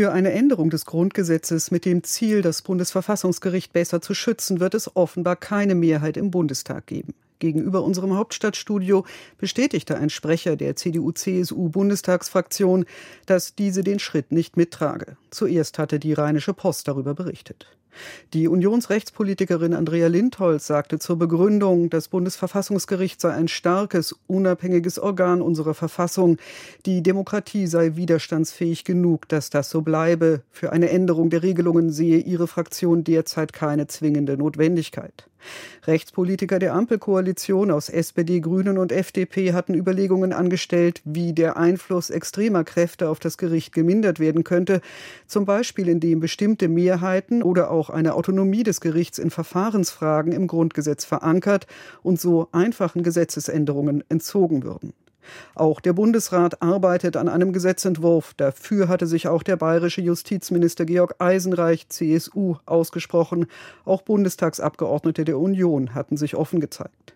Für eine Änderung des Grundgesetzes mit dem Ziel, das Bundesverfassungsgericht besser zu schützen, wird es offenbar keine Mehrheit im Bundestag geben. Gegenüber unserem Hauptstadtstudio bestätigte ein Sprecher der CDU-CSU-Bundestagsfraktion, dass diese den Schritt nicht mittrage. Zuerst hatte die Rheinische Post darüber berichtet. Die Unionsrechtspolitikerin Andrea Lindholz sagte zur Begründung, das Bundesverfassungsgericht sei ein starkes, unabhängiges Organ unserer Verfassung. Die Demokratie sei widerstandsfähig genug, dass das so bleibe. Für eine Änderung der Regelungen sehe ihre Fraktion derzeit keine zwingende Notwendigkeit. Rechtspolitiker der Ampelkoalition aus SPD, Grünen und FDP hatten Überlegungen angestellt, wie der Einfluss extremer Kräfte auf das Gericht gemindert werden könnte, zum Beispiel indem bestimmte Mehrheiten oder auch eine Autonomie des Gerichts in Verfahrensfragen im Grundgesetz verankert und so einfachen Gesetzesänderungen entzogen würden. Auch der Bundesrat arbeitet an einem Gesetzentwurf. Dafür hatte sich auch der bayerische Justizminister Georg Eisenreich, CSU, ausgesprochen. Auch Bundestagsabgeordnete der Union hatten sich offen gezeigt.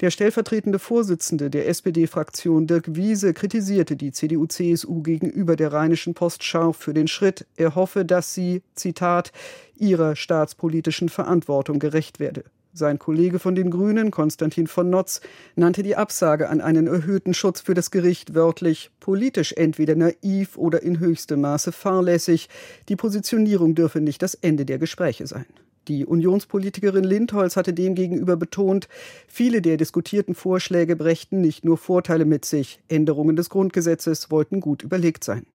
Der stellvertretende Vorsitzende der SPD-Fraktion Dirk Wiese kritisierte die CDU-CSU gegenüber der Rheinischen Post scharf für den Schritt. Er hoffe, dass sie, Zitat, ihrer staatspolitischen Verantwortung gerecht werde. Sein Kollege von den Grünen, Konstantin von Notz, nannte die Absage an einen erhöhten Schutz für das Gericht wörtlich politisch entweder naiv oder in höchstem Maße fahrlässig. Die Positionierung dürfe nicht das Ende der Gespräche sein. Die Unionspolitikerin Lindholz hatte demgegenüber betont, viele der diskutierten Vorschläge brächten nicht nur Vorteile mit sich, Änderungen des Grundgesetzes wollten gut überlegt sein.